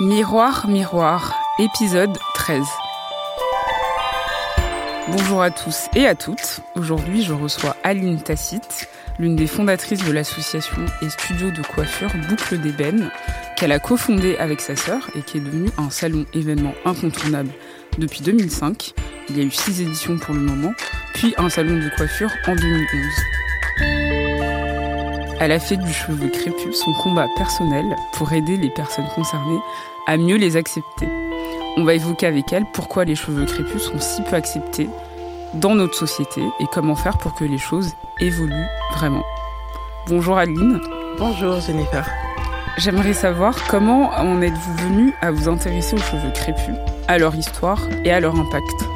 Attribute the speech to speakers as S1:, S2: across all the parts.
S1: Miroir, miroir, épisode 13. Bonjour à tous et à toutes. Aujourd'hui, je reçois Aline Tacite, l'une des fondatrices de l'association et studio de coiffure Boucle d'Ébène, qu'elle a cofondée avec sa sœur et qui est devenue un salon événement incontournable depuis 2005. Il y a eu six éditions pour le moment, puis un salon de coiffure en 2011. Elle a fait du cheveu crépus son combat personnel pour aider les personnes concernées à mieux les accepter. On va évoquer avec elle pourquoi les cheveux crépus sont si peu acceptés dans notre société et comment faire pour que les choses évoluent vraiment. Bonjour Aline.
S2: Bonjour Jennifer.
S1: J'aimerais savoir comment en êtes-vous venu à vous intéresser aux cheveux crépus, à leur histoire et à leur impact?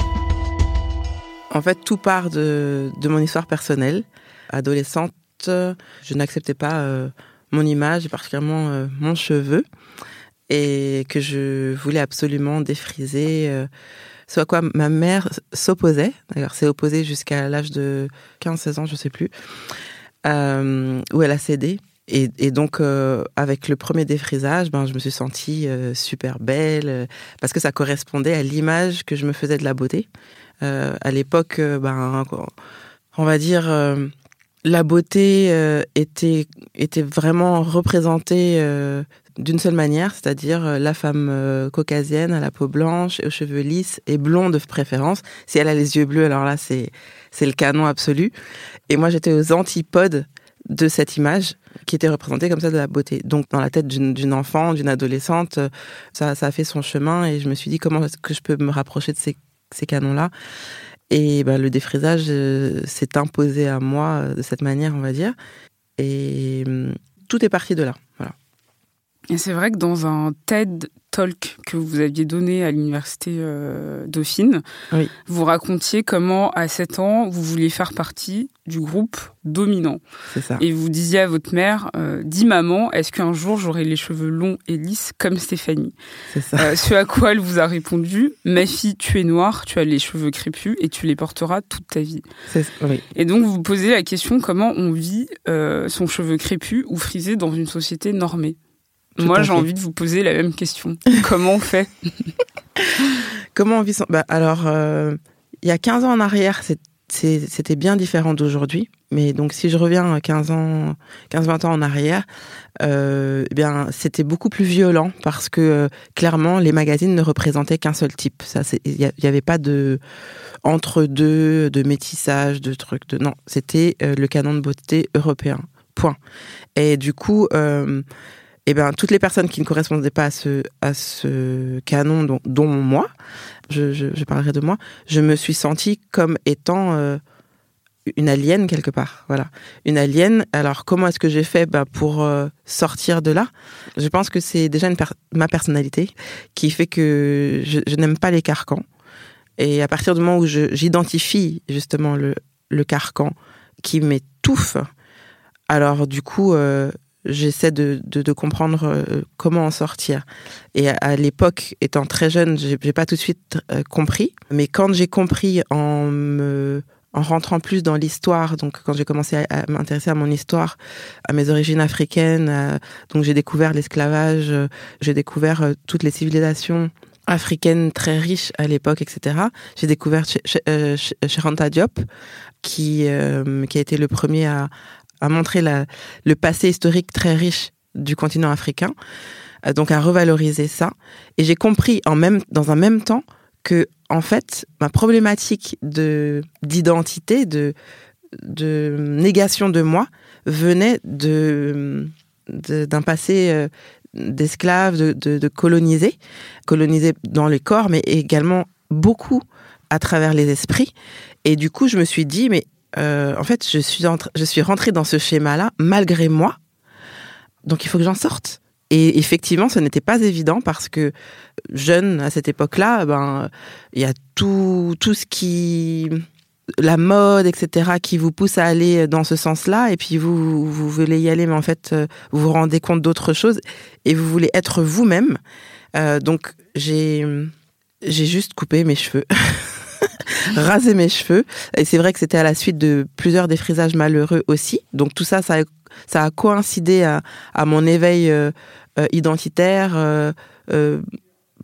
S2: En fait, tout part de, de mon histoire personnelle. Adolescente, je n'acceptais pas euh, mon image et particulièrement euh, mon cheveu et que je voulais absolument défriser. Euh, à quoi ma mère s'opposait. D'ailleurs, s'est opposée jusqu'à l'âge de 15-16 ans, je sais plus, euh, où elle a cédé. Et, donc, euh, avec le premier défrisage, ben, je me suis sentie euh, super belle euh, parce que ça correspondait à l'image que je me faisais de la beauté. Euh, à l'époque, euh, ben, on va dire, euh, la beauté euh, était, était vraiment représentée euh, d'une seule manière, c'est-à-dire euh, la femme caucasienne à la peau blanche aux cheveux lisses et blonde de préférence. Si elle a les yeux bleus, alors là, c'est, le canon absolu. Et moi, j'étais aux antipodes de cette image qui était représentée comme ça de la beauté. Donc, dans la tête d'une, d'une enfant, d'une adolescente, ça, ça a fait son chemin et je me suis dit comment est-ce que je peux me rapprocher de ces, ces canons-là? Et ben, le défrisage euh, s'est imposé à moi euh, de cette manière, on va dire. Et hum, tout est parti de là.
S1: Et c'est vrai que dans un TED Talk que vous aviez donné à l'université euh, Dauphine,
S2: Oui.
S1: vous racontiez comment à 7 ans vous vouliez faire partie du groupe dominant.
S2: Ça.
S1: Et vous disiez à votre mère, euh, dis maman, est-ce qu'un jour j'aurai les cheveux longs et lisses comme Stéphanie
S2: C'est ça.
S1: Euh, Ce à quoi elle vous a répondu, ma fille, tu es noire, tu as les cheveux crépus et tu les porteras toute ta vie.
S2: Oui.
S1: Et donc vous vous posez la question comment on vit euh, son cheveu crépus ou frisé dans une société normée? Moi j'ai envie de vous poser la même question. comment on fait?
S2: Comment on vit son... bah, Alors, euh, il y a 15 ans en arrière, c'était bien différent d'aujourd'hui. Mais donc, si je reviens à 15 ans, 15-20 ans en arrière, euh, eh bien, c'était beaucoup plus violent parce que euh, clairement, les magazines ne représentaient qu'un seul type. Ça, il n'y avait pas de entre deux, de métissage, de trucs. De non, c'était le canon de beauté européen. Point. Et du coup, euh, eh ben, toutes les personnes qui ne correspondaient pas à ce, à ce canon, dont, moi, je, parlerai de moi, je me suis sentie comme étant euh, une alien quelque part. Voilà. Une alien. Alors, comment est-ce que j'ai fait ben, pour euh, sortir de là? Je pense que c'est déjà une ma personnalité qui fait que je, n'aime pas les carcans. Et à partir du moment où j'identifie justement le, le carcan qui m'étouffe, alors du coup, euh, j'essaie de, de, de comprendre euh, comment en sortir. Et à, l'époque, étant très jeune, j'ai j'ai pas tout de suite euh, compris. Mais quand j'ai compris en me en rentrant plus dans l'histoire, donc quand j'ai commencé à, m'intéresser à mon histoire, à mes origines africaines, donc j'ai découvert l'esclavage, euh, j'ai découvert toutes les civilisations africaines très riches à l'époque, etc. J'ai découvert Che- Cheikh Anta Diop, qui, euh, qui a été le premier à, à montrer le passé historique très riche du continent africain, euh, donc à revaloriser ça. Et j'ai compris en même, dans un même temps que, en fait, ma problématique de d'identité, de, de négation de moi, venait de d'un passé euh, d'esclaves, de, de, de dans les corps, mais également beaucoup à travers les esprits. Et du coup, je me suis dit, mais en fait, je suis, je suis rentrée dans ce schéma-là malgré moi. Donc il faut que j'en sorte. Et effectivement, ce n'était pas évident parce que jeune à cette époque-là, ben il y a tout tout ce qui la mode, etc., qui vous pousse à aller dans ce sens-là, et puis vous, vous voulez y aller, mais en fait, euh, vous vous rendez compte d'autres choses, et vous voulez être vous-même. Euh, donc, j'ai, j'ai juste coupé mes cheveux, rasé mes cheveux, et c'est vrai que c'était à la suite de plusieurs défrisages malheureux aussi. Donc, tout ça, ça a, coïncidé à, mon éveil euh, identitaire,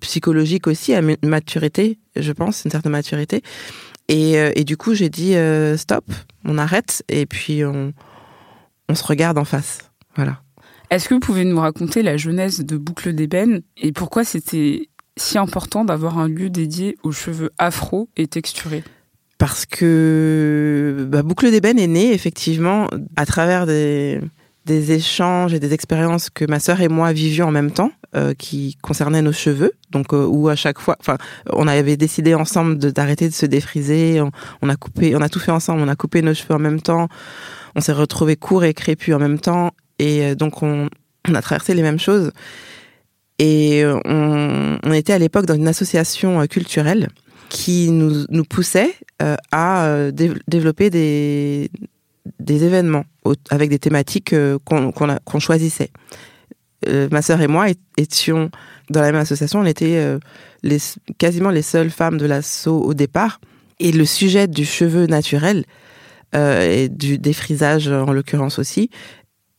S2: psychologique aussi, à maturité, je pense, une certaine maturité. Et, euh, du coup, j'ai dit euh, stop, on arrête et puis on, on se regarde en face. Voilà.
S1: Est-ce que vous pouvez nous raconter la jeunesse de Boucle d'ébène et pourquoi c'était si important d'avoir un lieu dédié aux cheveux afro et texturés
S2: Parce que bah, Boucle d'ébène est née effectivement à travers des, échanges et des expériences que ma sœur et moi vivions en même temps, euh, qui concernaient nos cheveux. Donc euh, où à chaque fois, enfin, on avait décidé ensemble d'arrêter de, se défriser. On, a coupé, on a tout fait ensemble. On a coupé nos cheveux en même temps. On s'est retrouvés courts et crépus en même temps. Et euh, donc on, on a traversé les mêmes choses. Et on, on était à l'époque dans une association culturelle qui nous, poussait à développer des, événements avec des thématiques euh, qu'on choisissait. Euh, ma sœur et moi étions dans la même association, on était euh, quasiment les seules femmes de l'assaut au départ. Et le sujet du cheveu naturel et du défrisage en l'occurrence aussi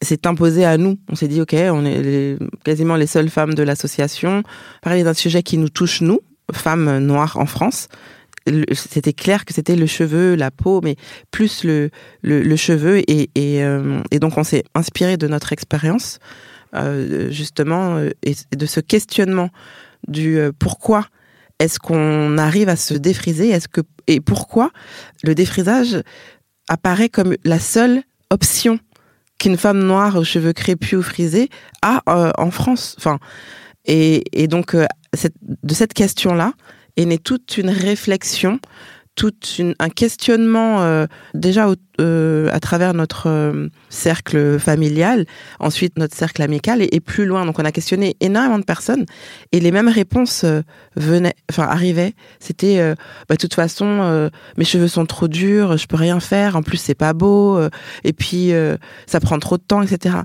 S2: s'est imposé à nous. On s'est dit ok, on est quasiment les seules femmes de l'association. Parler d'un sujet qui nous touche nous, femmes noires en France c'était clair que c'était le cheveu, la peau, mais plus le, le, cheveu. Et, et, euh, et, donc, on s'est inspiré de notre expérience, euh, justement, euh, et de ce questionnement du pourquoi est-ce qu'on arrive à se défriser? Est-ce que, Et pourquoi le défrisage apparaît comme la seule option qu'une femme noire aux cheveux crépus ou frisés a en France. Enfin, et, donc, cette, de cette question-là, est née toute une réflexion, tout un questionnement euh, déjà euh, à travers notre euh, cercle familial, ensuite notre cercle amical et, plus loin. Donc on a questionné énormément de personnes et les mêmes réponses venaient, enfin arrivaient. C'était, bah, de toute façon, mes cheveux sont trop durs, je peux rien faire. En plus c'est pas beau et puis ça prend trop de temps, etc.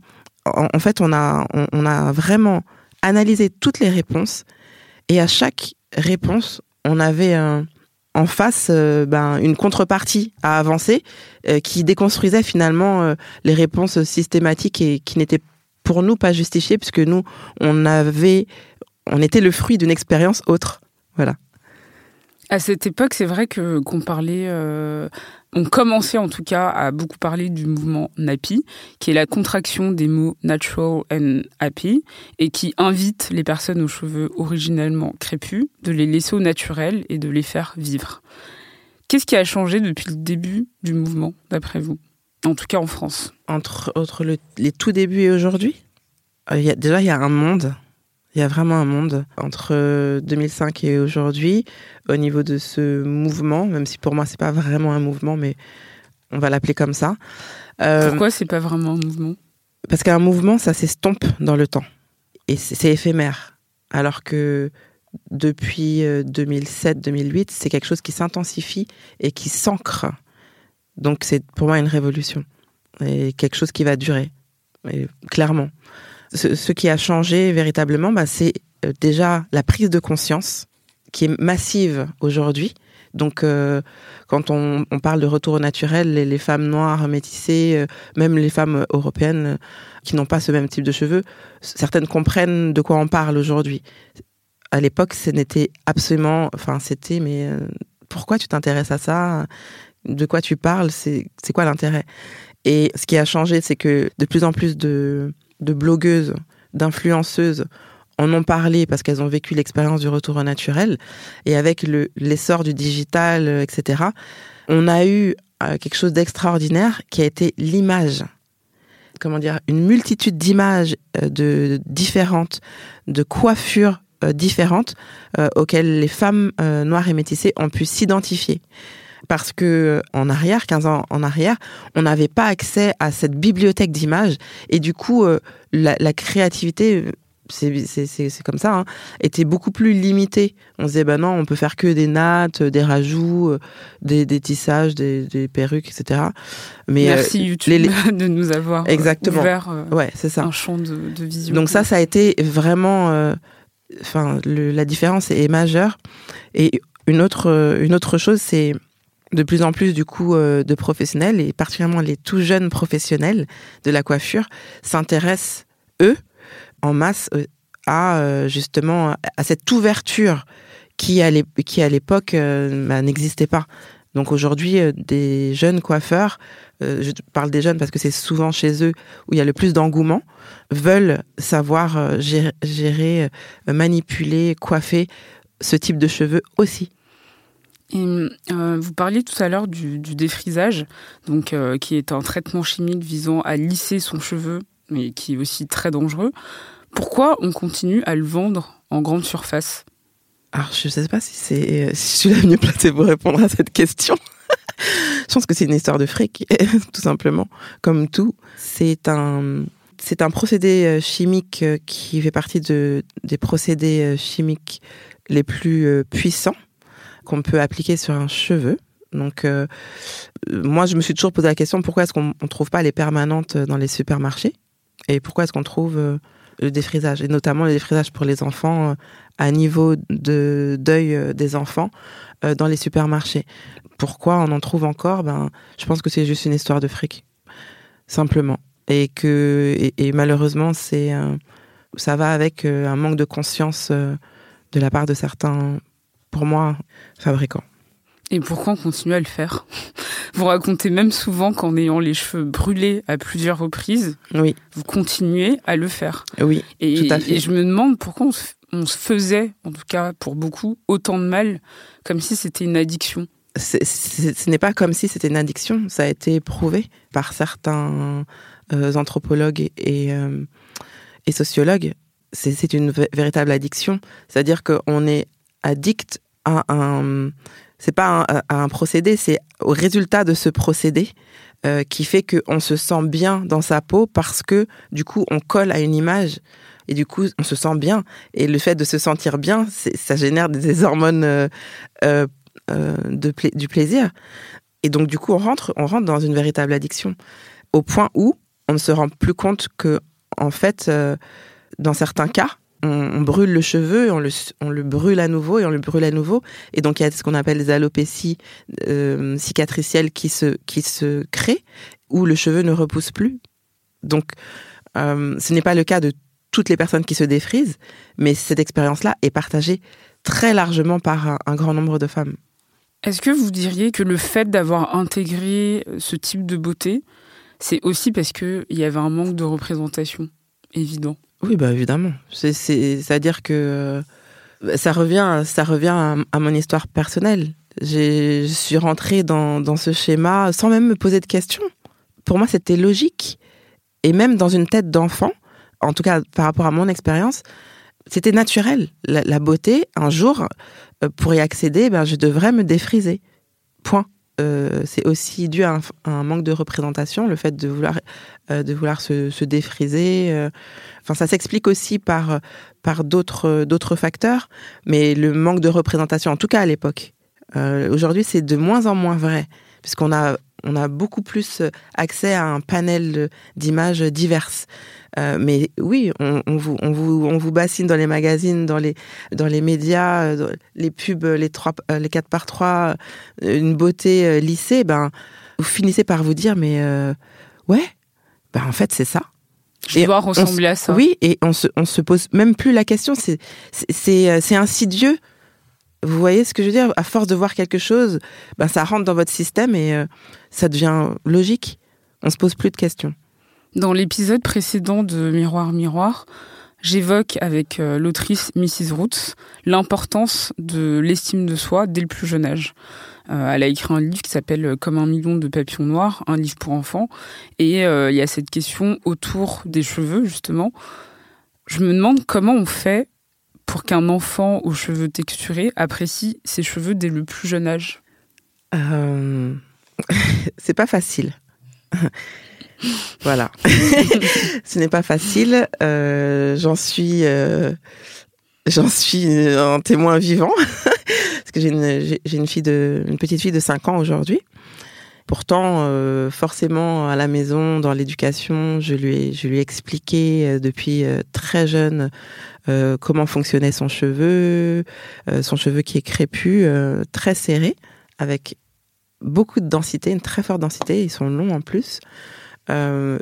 S2: En, fait, on a on a vraiment analysé toutes les réponses et à chaque réponse, on avait en face euh, ben, une contrepartie à avancer euh, qui déconstruisait finalement euh, les réponses systématiques et qui n'étaient pour nous pas justifiées puisque nous, on avait, on était le fruit d'une expérience autre. Voilà.
S1: À cette époque, c'est vrai qu'on parlait, euh, on commençait en tout cas à beaucoup parler du mouvement NAPI, qui est la contraction des mots natural and happy, et qui invite les personnes aux cheveux originellement crépus de les laisser au naturel et de les faire vivre. Qu'est-ce qui a changé depuis le début du mouvement, d'après vous? En tout cas en France.
S2: Entre, entre les tout débuts et aujourd'hui? Euh, Déjà, il y a un monde il y a vraiment un monde entre 2005 et aujourd'hui au niveau de ce mouvement, même si pour moi c'est pas vraiment un mouvement, mais on va l'appeler comme ça.
S1: Euh, Pourquoi c'est pas vraiment un mouvement?
S2: Parce qu'un mouvement, ça s'estompe dans le temps. Et c'est éphémère, alors que depuis 2007-2008, euh, c'est quelque chose qui s'intensifie et qui s'ancre. Donc c'est pour moi une révolution et quelque chose qui va durer, et clairement ce, qui a changé véritablement, bah, c'est euh, déjà la prise de conscience qui est massive aujourd'hui. Donc, euh, quand on, parle de retour au naturel, les, femmes noires, métissées, euh, même les femmes européennes qui n'ont pas ce même type de cheveux, certaines comprennent de quoi on parle aujourd'hui. À l'époque, ce n'était absolument, enfin, c'était, mais pourquoi tu t'intéresses à ça? De quoi tu parles? C'est quoi l'intérêt? Et ce qui a changé, c'est que de plus en plus de de blogueuses, d'influenceuses en ont parlé parce qu'elles ont vécu l'expérience du retour au naturel. Et avec l'essor du digital, euh, etc., on a eu euh, quelque chose d'extraordinaire qui a été l'image. Comment dire Une multitude d'images euh, de, différentes, de coiffures différentes auxquelles les femmes noires et métissées ont pu s'identifier. Parce que en arrière, 15 ans en arrière, on n'avait pas accès à cette bibliothèque d'images et du coup, la, la créativité c'est comme ça, hein, était beaucoup plus limité. On se disait, bah non, on peut faire que des nattes, des rajouts, euh, des, des tissages, des, des, perruques, etc.
S1: Mais, Merci euh, YouTube de nous avoir euh, Exactement. ouvert
S2: ouais, ça.
S1: un champ de, de, vision.
S2: Donc ça, ça a été vraiment... Enfin, la différence est majeure. Et une autre, une autre chose, c'est de plus en plus du coup de professionnels, et particulièrement les tout jeunes professionnels de la coiffure, s'intéressent, eux, en masse euh, à euh, justement à cette ouverture qui à l'époque euh, bah, n'existait pas. Donc aujourd'hui, des jeunes coiffeurs, je parle des jeunes parce que c'est souvent chez eux où il y a le plus d'engouement, veulent savoir gérer, manipuler, coiffer ce type de cheveux aussi.
S1: Vous parliez tout à l'heure du, défrisage, donc qui est un traitement chimique visant à lisser son cheveu mais qui est aussi très dangereux. Pourquoi on continue à le vendre en grande surface?
S2: Alors, je ne sais pas si, c'est, si je suis la mieux placée pour répondre à cette question. je pense que c'est une histoire de fric, tout simplement. Comme tout, c'est un, procédé euh, chimique euh, qui fait partie de, des procédés euh, chimiques les plus puissants qu'on peut appliquer sur un cheveu. Donc, moi, je me suis toujours posé la question pourquoi est-ce qu'on ne trouve pas les permanentes dans les supermarchés? Et pourquoi est-ce qu'on trouve euh, le défrisage, et notamment le défrisage pour les enfants euh, à niveau de deuil euh, des enfants dans les supermarchés. Pourquoi on en trouve encore? Ben, je pense que c'est juste une histoire de fric, simplement, et que et, malheureusement c'est ça va avec un manque de conscience de la part de certains, pour moi, fabricants.
S1: Et pourquoi on continue à le faire? Vous racontez même souvent qu'en ayant les cheveux brûlés à plusieurs reprises,
S2: oui.
S1: vous continuez à le faire.
S2: Oui, et, tout à fait.
S1: Et je me demande pourquoi on se, faisait, en tout cas pour beaucoup, autant de mal, comme si c'était une addiction.
S2: ce n'est pas comme si c'était une addiction, ça a été prouvé par certains euh, anthropologues et, euh, et sociologues. C'est une véritable addiction, c'est-à-dire qu'on est addict à un c'est pas un, procédé, c'est au résultat de ce procédé euh, qui fait qu'on se sent bien dans sa peau parce que du coup on colle à une image. Et du coup on se sent bien. Et le fait de se sentir bien, ça génère des hormones euh, euh, de du plaisir. Et donc du coup on rentre on rentre dans une véritable addiction. Au point où on ne se rend plus compte que en fait dans certains cas on, brûle le cheveu, on le, on le brûle à nouveau et on le brûle à nouveau. Et donc il y a ce qu'on appelle les alopécies euh, cicatricielles qui se, qui se créent, où le cheveu ne repousse plus. Donc euh, ce n'est pas le cas de toutes les personnes qui se défrisent, mais cette expérience-là est partagée très largement par un, grand nombre de femmes.
S1: Est-ce que vous diriez que le fait d'avoir intégré ce type de beauté, c'est aussi parce qu'il y avait un manque de représentation évident?
S2: Oui, bah évidemment. C'est-à-dire que euh, ça revient, ça revient à, mon histoire personnelle. Je suis rentrée dans, dans, ce schéma sans même me poser de questions. Pour moi, c'était logique. Et même dans une tête d'enfant, en tout cas par rapport à mon expérience, c'était naturel. La, beauté, un jour, euh, pour y accéder, ben, je devrais me défriser. Point. Euh, c'est aussi dû à un, manque de représentation, le fait de vouloir, euh, de vouloir se, défriser. Euh. Ça s'explique aussi par, par d'autres, d'autres facteurs, mais le manque de représentation, en tout cas à l'époque. aujourd'hui, c'est de moins en moins vrai, puisqu'on a, on a beaucoup plus accès à un panel d'images diverses. Euh, mais oui, on, vous, on, vous, on vous bassine dans les magazines, dans les, dans les médias, euh, les pubs, les, trois, euh, les 4 par 3 une beauté lissée, ben, vous finissez par vous dire, mais ouais, ben, en fait, c'est ça.
S1: Je dois ressembler à ça.
S2: Oui, et on se, on se pose même plus la question, c'est insidieux. Vous voyez ce que je veux dire? À force de voir quelque chose, ben, ça rentre dans votre système et ça devient logique. On se pose plus de questions.
S1: Dans l'épisode précédent de Miroir Miroir, j'évoque avec euh, l'autrice Mrs. Roots l'importance de l'estime de soi dès le plus jeune âge. Euh, elle a écrit un livre qui s'appelle Comme un million de papillons noirs, un livre pour enfants, et euh, il y a cette question autour des cheveux justement. Je me demande comment on fait pour qu'un enfant aux cheveux texturés apprécie ses cheveux dès le plus jeune âge.
S2: euh... C'est pas facile. voilà. Ce n'est pas facile. Euh, j'en suis, euh, j'en suis un témoin vivant parce que j'ai une, j'ai une fille de, une petite fille de 5 ans aujourd'hui. Pourtant, euh, forcément, à la maison, dans l'éducation, je lui ai, je lui ai expliqué depuis très jeune euh, comment fonctionnait son cheveu, euh, son cheveu qui est crépus, euh, très serré, avec beaucoup de densité, une très forte densité. Ils sont longs en plus.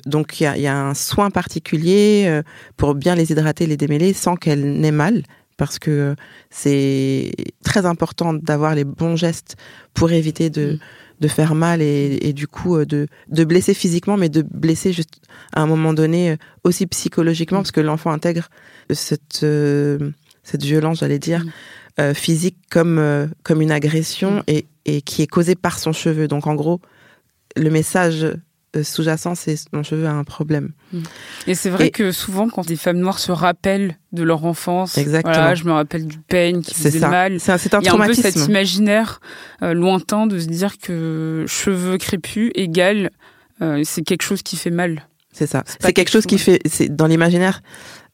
S2: Donc il y a, un soin particulier pour bien les hydrater, les démêler sans qu'elles n'aient mal, parce que c'est très important d'avoir les bons gestes pour éviter de, mmh. De faire mal et, et, du coup euh, de, de blesser physiquement, mais de blesser juste à un moment donné euh, aussi psychologiquement, mmh. parce que l'enfant intègre cette, euh, cette violence, j'allais dire, mmh. euh, physique comme, euh, comme une agression et, et qui est causée par son cheveu. Donc en gros, le message sous-jacent, c'est mon cheveu a un problème.
S1: Et c'est vrai et que souvent, quand des femmes noires se rappellent de leur enfance,
S2: exactement.
S1: Voilà, je me rappelle du peigne qui faisait
S2: ça.
S1: mal.
S2: C'est un, un
S1: Il y a un peu cet imaginaire euh, lointain de se dire que cheveux crépus égale euh, c'est quelque chose qui fait mal.
S2: C'est ça. C'est quelque chose qui fait. C'est dans l'imaginaire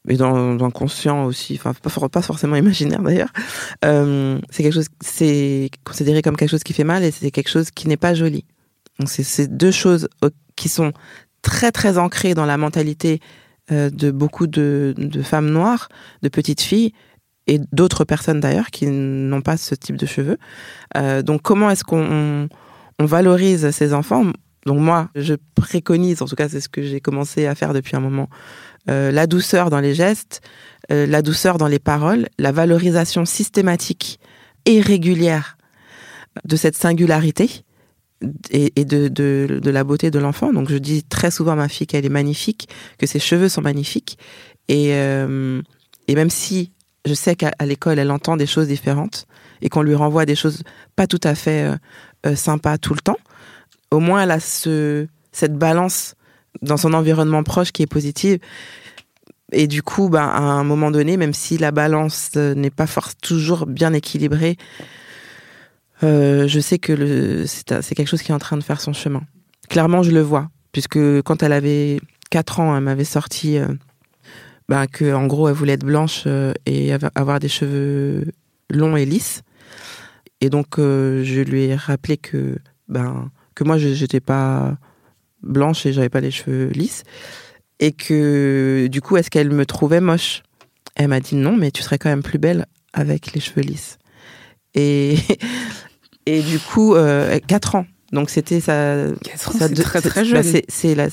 S2: mais dans, dans le conscient aussi, enfin pas, pas forcément imaginaire d'ailleurs, euh, c'est quelque chose, c'est considéré comme quelque chose qui fait mal et c'est quelque chose qui n'est pas joli. Donc c'est ces deux choses qui sont très très ancrées dans la mentalité euh, de beaucoup de, femmes noires, de petites filles et d'autres personnes d'ailleurs qui n'ont pas ce type de cheveux. Euh, donc comment est-ce qu'on on valorise ces enfants? Donc moi, je préconise, en tout cas c'est ce que j'ai commencé à faire depuis un moment, euh, la douceur dans les gestes, la douceur dans les paroles, la valorisation systématique et régulière de cette singularité et, de, de, de, la beauté de l'enfant. Donc je dis très souvent à ma fille qu'elle est magnifique, que ses cheveux sont magnifiques. Et, euh, et même si je sais qu'à l'école, elle entend des choses différentes et qu'on lui renvoie des choses pas tout à fait euh, euh, sympas tout le temps, au moins elle a ce, cette balance dans son environnement proche qui est positive. Et du coup, bah, à un moment donné, même si la balance n'est pas toujours bien équilibrée, euh, je sais que c'est quelque chose qui est en train de faire son chemin. Clairement, je le vois, puisque quand elle avait 4 ans, elle m'avait sorti euh, ben, que en gros, elle voulait être blanche euh, et avoir des cheveux longs et lisses. Et donc, euh, je lui ai rappelé que, ben, que moi, je n'étais pas blanche et j'avais pas les cheveux lisses. Et que, du coup, est-ce qu'elle me trouvait moche? Elle m'a dit non, mais tu serais quand même plus belle avec les cheveux lisses. Et, et du coup, euh, 4 ans. Donc c'était sa,
S1: sa deux, très très jeune.
S2: Bah c'est la,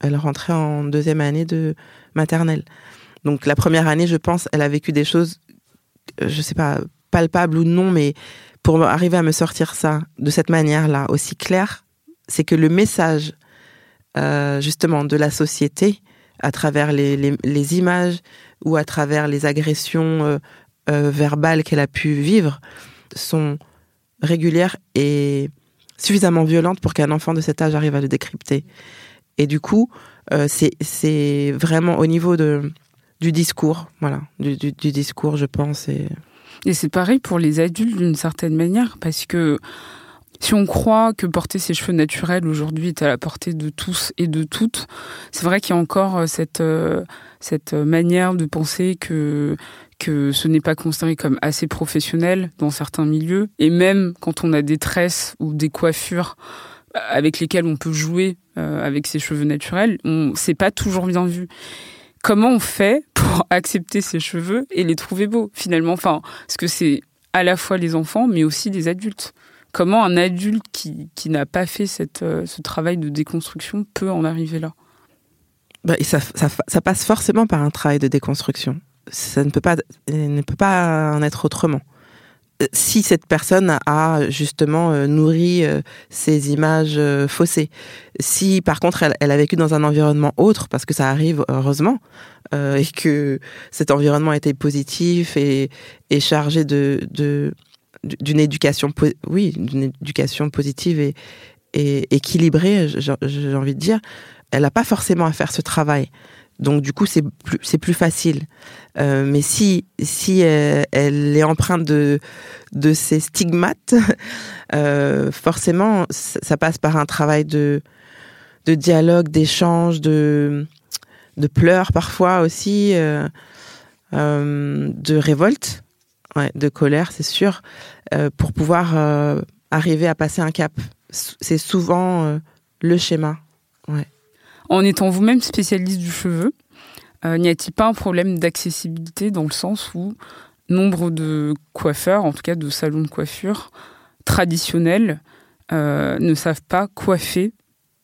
S2: elle rentrait en deuxième année de maternelle. Donc la première année, je pense, elle a vécu des choses, je sais pas, palpables ou non, mais pour arriver à me sortir ça de cette manière-là, aussi claire, c'est que le message euh, justement de la société, à travers les, les, les, images ou à travers les agressions euh, euh, verbales qu'elle a pu vivre, sont régulières et suffisamment violentes pour qu'un enfant de cet âge arrive à le décrypter. Et du coup, euh, c'est vraiment au niveau de, du discours, voilà, du, discours, je pense. Et,
S1: et c'est pareil pour les adultes d'une certaine manière, parce que si on croit que porter ses cheveux naturels aujourd'hui est à la portée de tous et de toutes, c'est vrai qu'il y a encore cette, euh, cette manière de penser que, que ce n'est pas considéré comme assez professionnel dans certains milieux. Et même quand on a des tresses ou des coiffures avec lesquelles on peut jouer euh, avec ses cheveux naturels, on c'est pas toujours bien vu. Comment on fait pour accepter ses cheveux et les trouver beaux finalement? Enfin, parce que c'est à la fois les enfants, mais aussi les adultes. Comment un adulte qui, qui n'a pas fait cette, euh, ce travail de déconstruction peut en arriver là?
S2: Bah, ça, ça, ça passe forcément par un travail de déconstruction ça ne peut pas ne peut pas en être autrement. Si cette personne a justement euh, nourri euh, ces images euh, faussées, si par contre elle, a vécu dans un environnement autre, parce que ça arrive heureusement, euh, et que cet environnement était positif et, chargé de, d'une éducation, oui, d'une éducation positive et équilibrée, j'ai envie de dire, elle n'a pas forcément à faire ce travail Donc du coup, c'est plus, c'est plus facile. Euh, mais si, si elle, elle est empreinte de, de ces stigmates, euh, forcément, ça, passe par un travail de, de dialogue, d'échange, de, de pleurs parfois aussi, euh, euh, de révolte, de colère, c'est sûr, euh, pour pouvoir euh, arriver à passer un cap. C'est souvent euh, le schéma.
S1: En étant vous-même spécialiste du cheveu, euh, n'y a-t-il pas un problème d'accessibilité dans le sens où nombre de coiffeurs, en tout cas de salons de coiffure traditionnels, euh, ne savent pas coiffer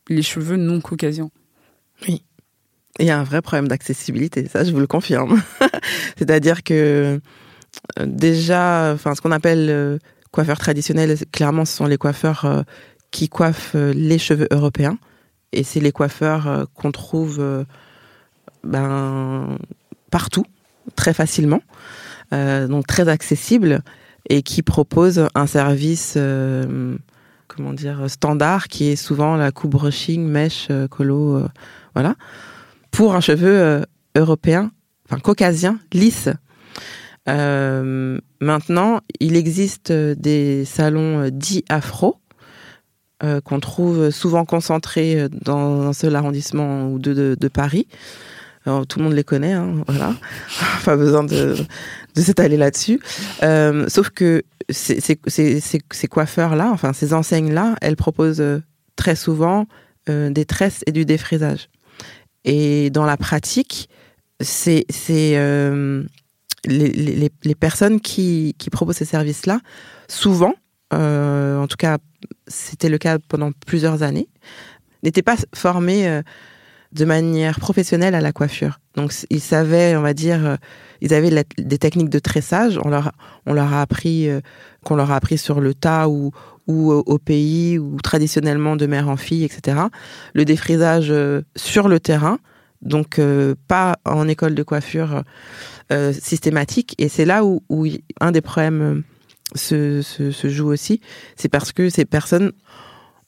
S1: les cheveux non caucasiens?
S2: Il y a un vrai problème d'accessibilité, ça je vous le confirme. C'est-à-dire que euh, déjà, enfin, ce qu'on appelle coiffeurs traditionnels, clairement, ce sont les coiffeurs qui coiffent les cheveux européens. Et c'est les coiffeurs euh, qu'on trouve euh, ben, partout, très facilement, euh, donc très accessible, et qui proposent un service, comment dire, standard, qui est souvent la coupe brushing, mèche, colo, voilà, pour un cheveu européen, enfin caucasien, lisse. Maintenant, il existe des salons dits afro euh, qu'on trouve souvent concentrés euh, dans un seul arrondissement ou deux de, Paris. Tout le monde les connaît, hein, voilà. Pas besoin de, s'étaler là-dessus. Euh, sauf que ces, coiffeurs-là, enfin ces enseignes-là, elles proposent très souvent des tresses et du défrisage. Et dans la pratique, c'est les, personnes qui, proposent ces services-là, souvent, en tout cas, c'était le cas pendant plusieurs années, n'étaient pas formées euh, de manière professionnelle à la coiffure. Donc, ils savaient, on va dire, euh, ils avaient des techniques de tressage. On leur, a appris, euh, qu'on leur a appris sur le tas ou, au pays, ou traditionnellement de mère en fille, etc. Le défrisage euh, sur le terrain, donc euh, pas en école de coiffure euh, systématique. Et c'est là où, un des problèmes euh, se, joue aussi. C'est parce que ces personnes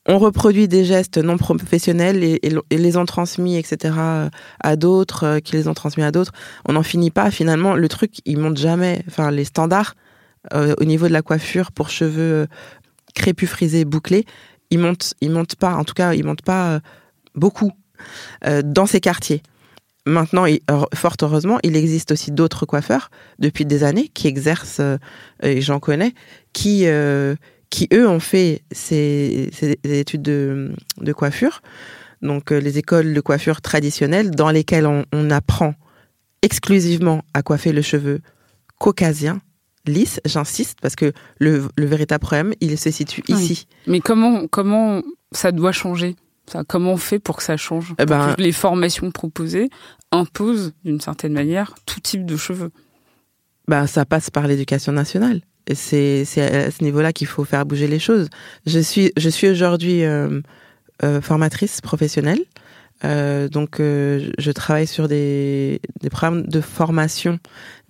S2: ont reproduit des gestes non professionnels et, les ont transmis, etc., à d'autres, euh, qui les ont transmis à d'autres. On n'en finit pas. Finalement, le truc, il monte jamais. Enfin, les standards euh, au niveau de la coiffure pour cheveux euh, crépus, frisés, bouclés, ils montent, ils montent pas. En tout cas, ils montent pas beaucoup dans ces quartiers. Maintenant, il- fort heureusement, il existe aussi d'autres coiffeurs depuis des années qui exercent, euh, et j'en connais, qui, euh, qui eux ont fait ces, ces études de, de coiffure, donc euh, les écoles de coiffure traditionnelles dans lesquelles on, on apprend exclusivement à coiffer le cheveu caucasien, lisse, j'insiste, parce que le, le véritable problème, il se situe
S1: Oui.
S2: ici.
S1: Mais comment, comment ça doit changer? Ça, Comment on fait pour que ça change
S2: Eh ben-
S1: Les formations proposées imposent, d'une certaine manière, tout type de cheveux.
S2: Ben, ça passe par l'éducation nationale. Et c'est à ce niveau-là qu'il faut faire bouger les choses. Je suis, je suis aujourd'hui euh, euh, formatrice professionnelle. Euh, donc, je travaille sur des, des programmes de formation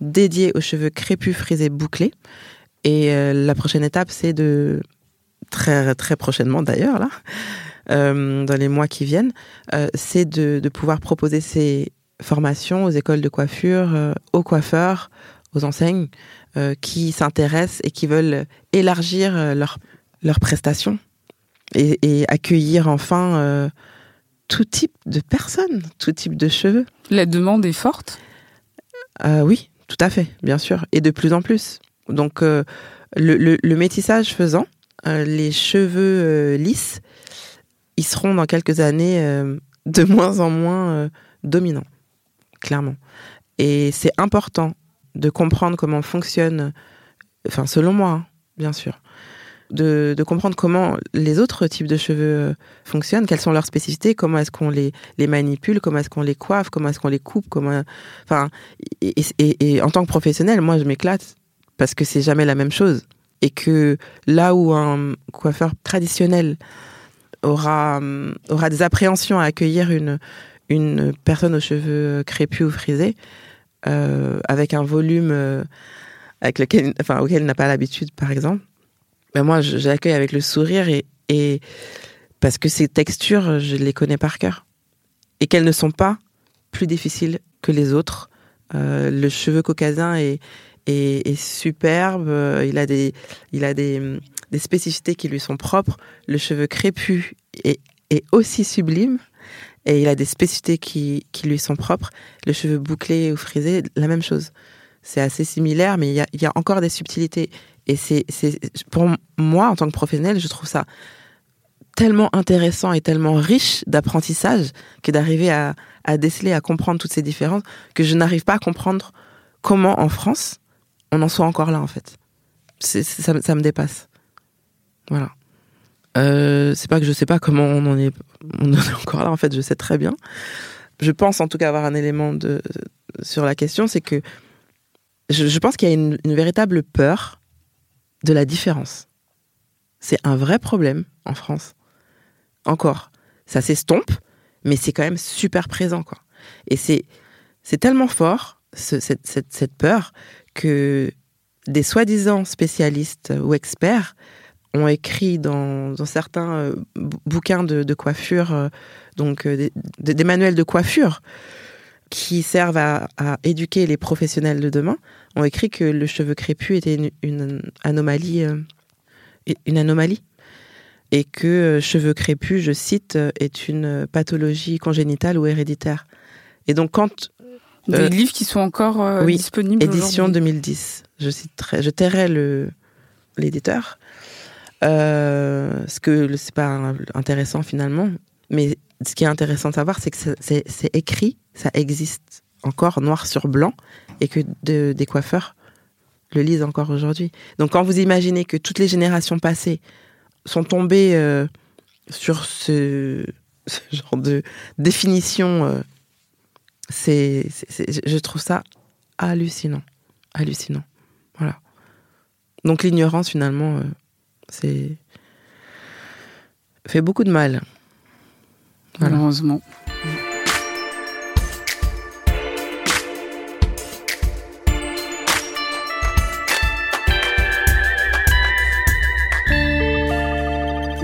S2: dédiés aux cheveux crépus, frisés, bouclés. Et la prochaine étape, c'est de très très prochainement d'ailleurs là, euh, dans les mois qui viennent, euh, c'est de, de pouvoir proposer ces formations aux écoles de coiffure, euh, aux coiffeurs, aux enseignes qui s'intéressent et qui veulent élargir leurs leurs prestations et, et accueillir enfin tout type de personnes, tout type de cheveux.
S1: La demande est forte?
S2: Oui, tout à fait, bien sûr, et de plus en plus. Donc, le, le- le métissage faisant, les cheveux lisses, ils seront dans quelques années euh, de moins en moins euh, dominants, clairement. Et c'est important de comprendre comment fonctionne, enfin, selon moi, hein, bien sûr, de, comprendre comment les autres types de cheveux euh, fonctionnent, quelles sont leurs spécificités, comment est-ce qu'on les, manipule, comment est-ce qu'on les coiffe, comment est-ce qu'on les coupe, comment, enfin, et- et en tant que professionnel, moi, je m'éclate parce que c'est jamais la même chose. Et que là où un coiffeur traditionnel aura, hum, aura des appréhensions à accueillir une, une personne aux cheveux crépus ou frisés, euh, avec un volume euh, avec lequel, enfin, auquel il n'a pas l'habitude, par exemple, ben moi, l'accueille avec le sourire et, et parce que ces textures, je les connais par cœur. Et qu'elles ne sont pas plus difficile que les autres. Euh, le cheveu caucasien est, est, superbe. Il a des, il a des, des, spécificités qui lui sont propres. Le cheveu crépus est, aussi sublime. Et il a des spécificités qui, lui sont propres. Le cheveu bouclé ou frisé, la même chose. C'est assez similaire, mais il y a, encore des subtilités. Et c'est, pour moi, en tant que professionnel, je trouve ça tellement intéressant et tellement riche d'apprentissage que d'arriver à, déceler, à comprendre toutes ces différences, que je n'arrive pas à comprendre comment en France on en soit encore là en fait. ça, me dépasse. Voilà. Euh, c'est pas que je sais pas comment on en est, on est encore là en fait, je sais très bien. Je pense en tout cas avoir un élément de, sur la question, c'est que je, pense qu'il y a une, une véritable peur de la différence. C'est un vrai problème en France. Encore, ça s'estompe, mais c'est quand même super présent, quoi. Et c'est c'est tellement fort cette, cette, cette, peur que des soi-disant spécialistes ou experts ont écrit dans, dans certains euh, bouquins de, de coiffure, euh, donc euh, des, des, manuels de coiffure qui servent à, à, éduquer les professionnels de demain, ont écrit que le cheveu crépus était une, une anomalie, une anomalie et que cheveux crépus, je cite, est une pathologie congénitale ou héréditaire. Et donc quand
S1: des euh, livres qui sont encore euh, oui, disponibles
S2: édition 2010. Je citerai, je tairai le l'éditeur, ce que c'est pas intéressant finalement, mais ce qui est intéressant de savoir, c'est que c'est écrit, ça existe encore noir sur blanc, et que de, des coiffeurs le lisent encore aujourd'hui. Donc quand vous imaginez que toutes les générations passées sont tombés euh, sur ce, genre de définition. Euh, c'est, je trouve ça hallucinant. Hallucinant. Voilà. Donc l'ignorance, finalement, euh, c'est fait beaucoup de mal.
S1: Malheureusement.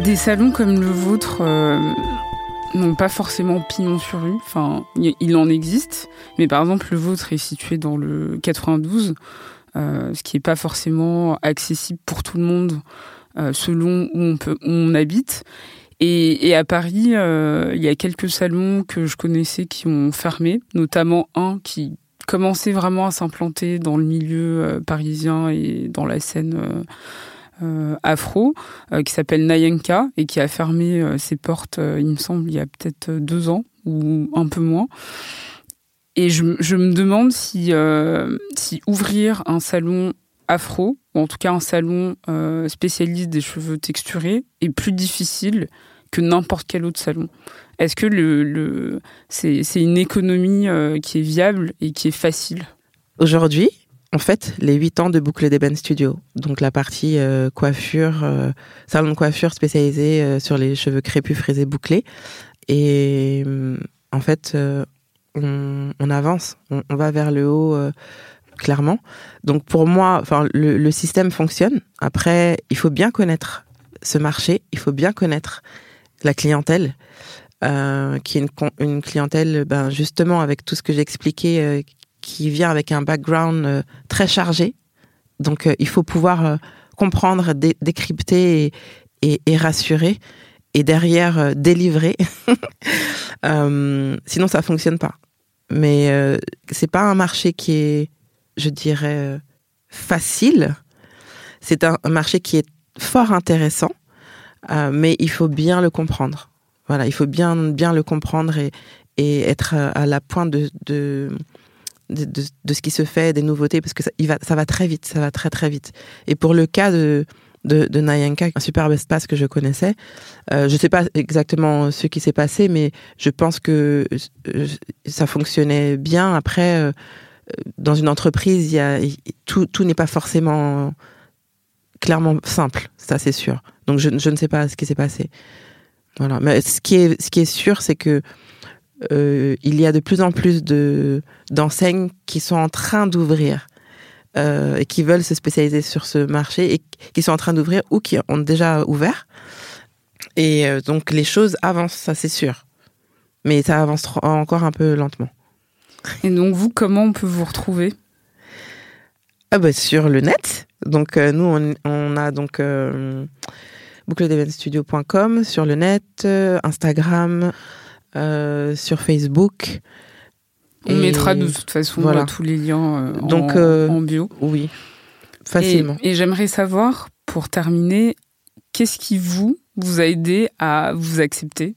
S1: Des salons comme le vôtre euh, n'ont pas forcément pignon sur rue. Enfin, il en existe, mais par exemple, le vôtre est situé dans le 92, euh, ce qui n'est pas forcément accessible pour tout le monde selon où on, habite. Et, à Paris, euh, il y a quelques salons que je connaissais qui ont fermé, notamment un qui commençait vraiment à s'implanter dans le milieu euh, parisien et dans la scène euh, euh, afro euh, qui s'appelle Nayenka et qui a fermé euh, ses portes, il me semble, il y a peut-être deux ans ou un peu moins. Et je, me demande si ouvrir un salon afro, ou en tout cas un salon euh, spécialiste des cheveux texturés, est plus difficile que n'importe quel autre salon. Est-ce que le, le c'est une économie euh, qui est viable et qui est facile?
S2: Aujourd'hui, en fait, les huit ans de Boucle d'Eben Studio. Donc la partie euh, coiffure, salon de coiffure spécialisé sur les cheveux crépus, frisés, bouclés. Et en fait, on, avance, on, va vers le haut clairement. Donc pour moi, enfin le, système fonctionne. Après, il faut bien connaître ce marché, il faut bien connaître la clientèle. Euh, qui est une, une clientèle, ben justement avec tout ce que j'ai expliqué, euh, qui vient avec un background euh, très chargé. Donc euh, il faut pouvoir euh, comprendre, dé décrypter et, rassurer, et derrière délivrer. sinon ça fonctionne pas. Mais c'est pas un marché qui est, je dirais, facile. C'est un, marché qui est fort intéressant, mais il faut bien le comprendre. Voilà, il faut bien bien le comprendre et, être à la pointe de, de de, ce qui se fait, des nouveautés, parce que ça, va, très vite, ça va très très vite. Et pour le cas de, de, Nayanka, un superbe espace que je connaissais, euh, je ne sais pas exactement ce qui s'est passé, mais je pense que euh, ça fonctionnait bien. Après, euh, dans une entreprise, tout, n'est pas forcément clairement simple, ça c'est sûr. Donc je, ne sais pas ce qui s'est passé. Voilà. Mais ce qui est, sûr, c'est que euh, il y a de plus en plus de d'enseignes qui sont en train d'ouvrir euh, et qui veulent se spécialiser sur ce marché et qui sont en train d'ouvrir ou qui ont déjà ouvert. Et euh, donc les choses avancent, ça c'est sûr. Mais ça avance encore un peu lentement.
S1: Et donc, vous, comment on peut vous retrouver?
S2: Ah bah, Sur le net. Donc, euh, nous, on, on, a donc euh, boucledevenstudio.com sur le net, euh, Instagram, sur Facebook.
S1: On et mettra de toute façon voilà. tous les liens donc, en, en, bio.
S2: Oui, facilement.
S1: Et, et j'aimerais savoir, pour terminer, qu'est-ce qui vous, vous a aidé à vous accepter?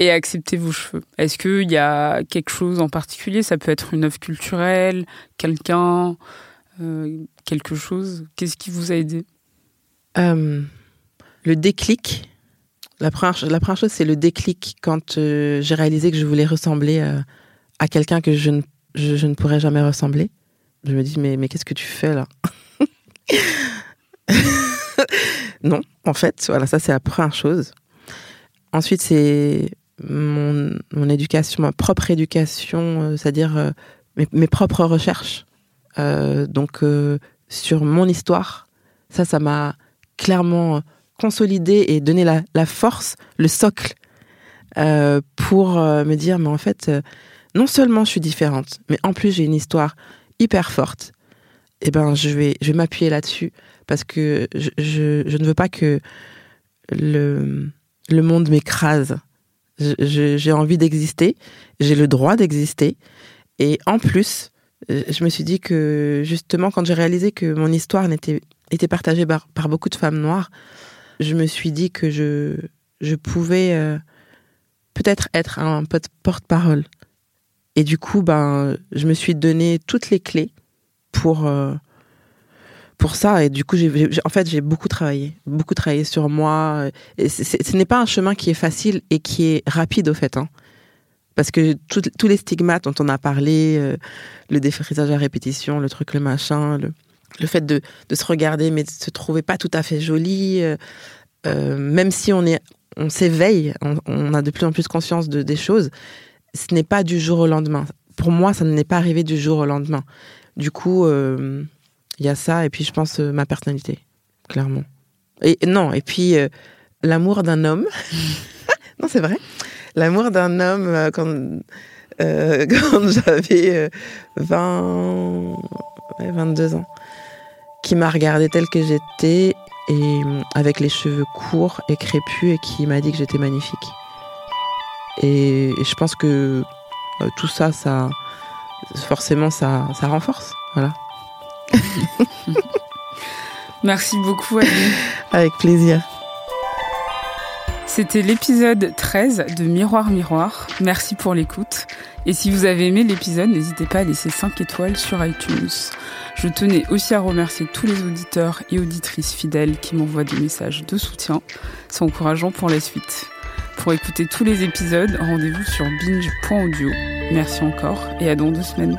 S1: Et accepter vos cheveux Est-ce qu'il y a quelque chose en particulier? Ça peut être une œuvre culturelle, quelqu'un, euh, quelque chose? Qu'est-ce qui vous a aidé?
S2: Euh, Le déclic. La première, chose, c'est le déclic quand euh, j'ai réalisé que je voulais ressembler à quelqu'un que je ne, je, ne pourrais jamais ressembler. Je me dis, mais, mais qu'est-ce que tu fais là? Non, en fait, voilà, ça c'est la première chose. Ensuite, c'est mon, éducation, ma propre éducation, euh, c'est-à-dire euh, mes, propres recherches. Euh, donc, sur mon histoire, ça, ça m'a clairement consolidé et donné la, force, le socle, pour me dire, mais en fait, non seulement je suis différente, mais en plus j'ai une histoire hyper forte. Eh ben, je vais, je vais m'appuyer là-dessus parce que je, je, je, ne veux pas que le, le monde m'écrase. J'ai envie d'exister, j'ai le droit d'exister. Et en plus, je me suis dit que justement, quand j'ai réalisé que mon histoire était, partagée par, beaucoup de femmes noires, je me suis dit que je, je pouvais euh, peut-être être un porte-parole. Et du coup, ben, je me suis donné toutes les clés pour, euh, pour ça. Et du coup, en fait, j'ai beaucoup travaillé, beaucoup travaillé sur moi. Ce n'est pas un chemin qui est facile et qui est rapide, au fait. Hein. Parce que tous les stigmates dont on a parlé, euh, le défrisage à répétition, le truc, le machin, le, fait de, se regarder mais de se trouver pas tout à fait joli, euh, euh, même si on est, on s'éveille, on, on, a de plus en plus conscience de, des choses, ce n'est pas du jour au lendemain. Pour moi, ça n'est pas arrivé du jour au lendemain. Du coup, il y a ça, et puis je pense euh, ma personnalité, clairement. Et non, et puis euh, l'amour d'un homme. non, c'est vrai. L'amour d'un homme euh, quand, quand j'avais 20, 22 ans, qui m'a regardé telle que j'étais, et avec les cheveux courts et crépus, et qui m'a dit que j'étais magnifique. Et, et, je pense que tout ça, ça, forcément, ça, ça renforce. Voilà.
S1: Merci beaucoup, Aline.
S2: Avec plaisir.
S1: C'était l'épisode 13 de Miroir Miroir. Merci pour l'écoute. Et si vous avez aimé l'épisode, n'hésitez pas à laisser 5 étoiles sur iTunes. Je tenais aussi à remercier tous les auditeurs et auditrices fidèles qui m'envoient des messages de soutien. C'est encourageant pour la suite. Pour écouter tous les épisodes, rendez-vous sur binge.audio. Merci encore et à dans deux semaines.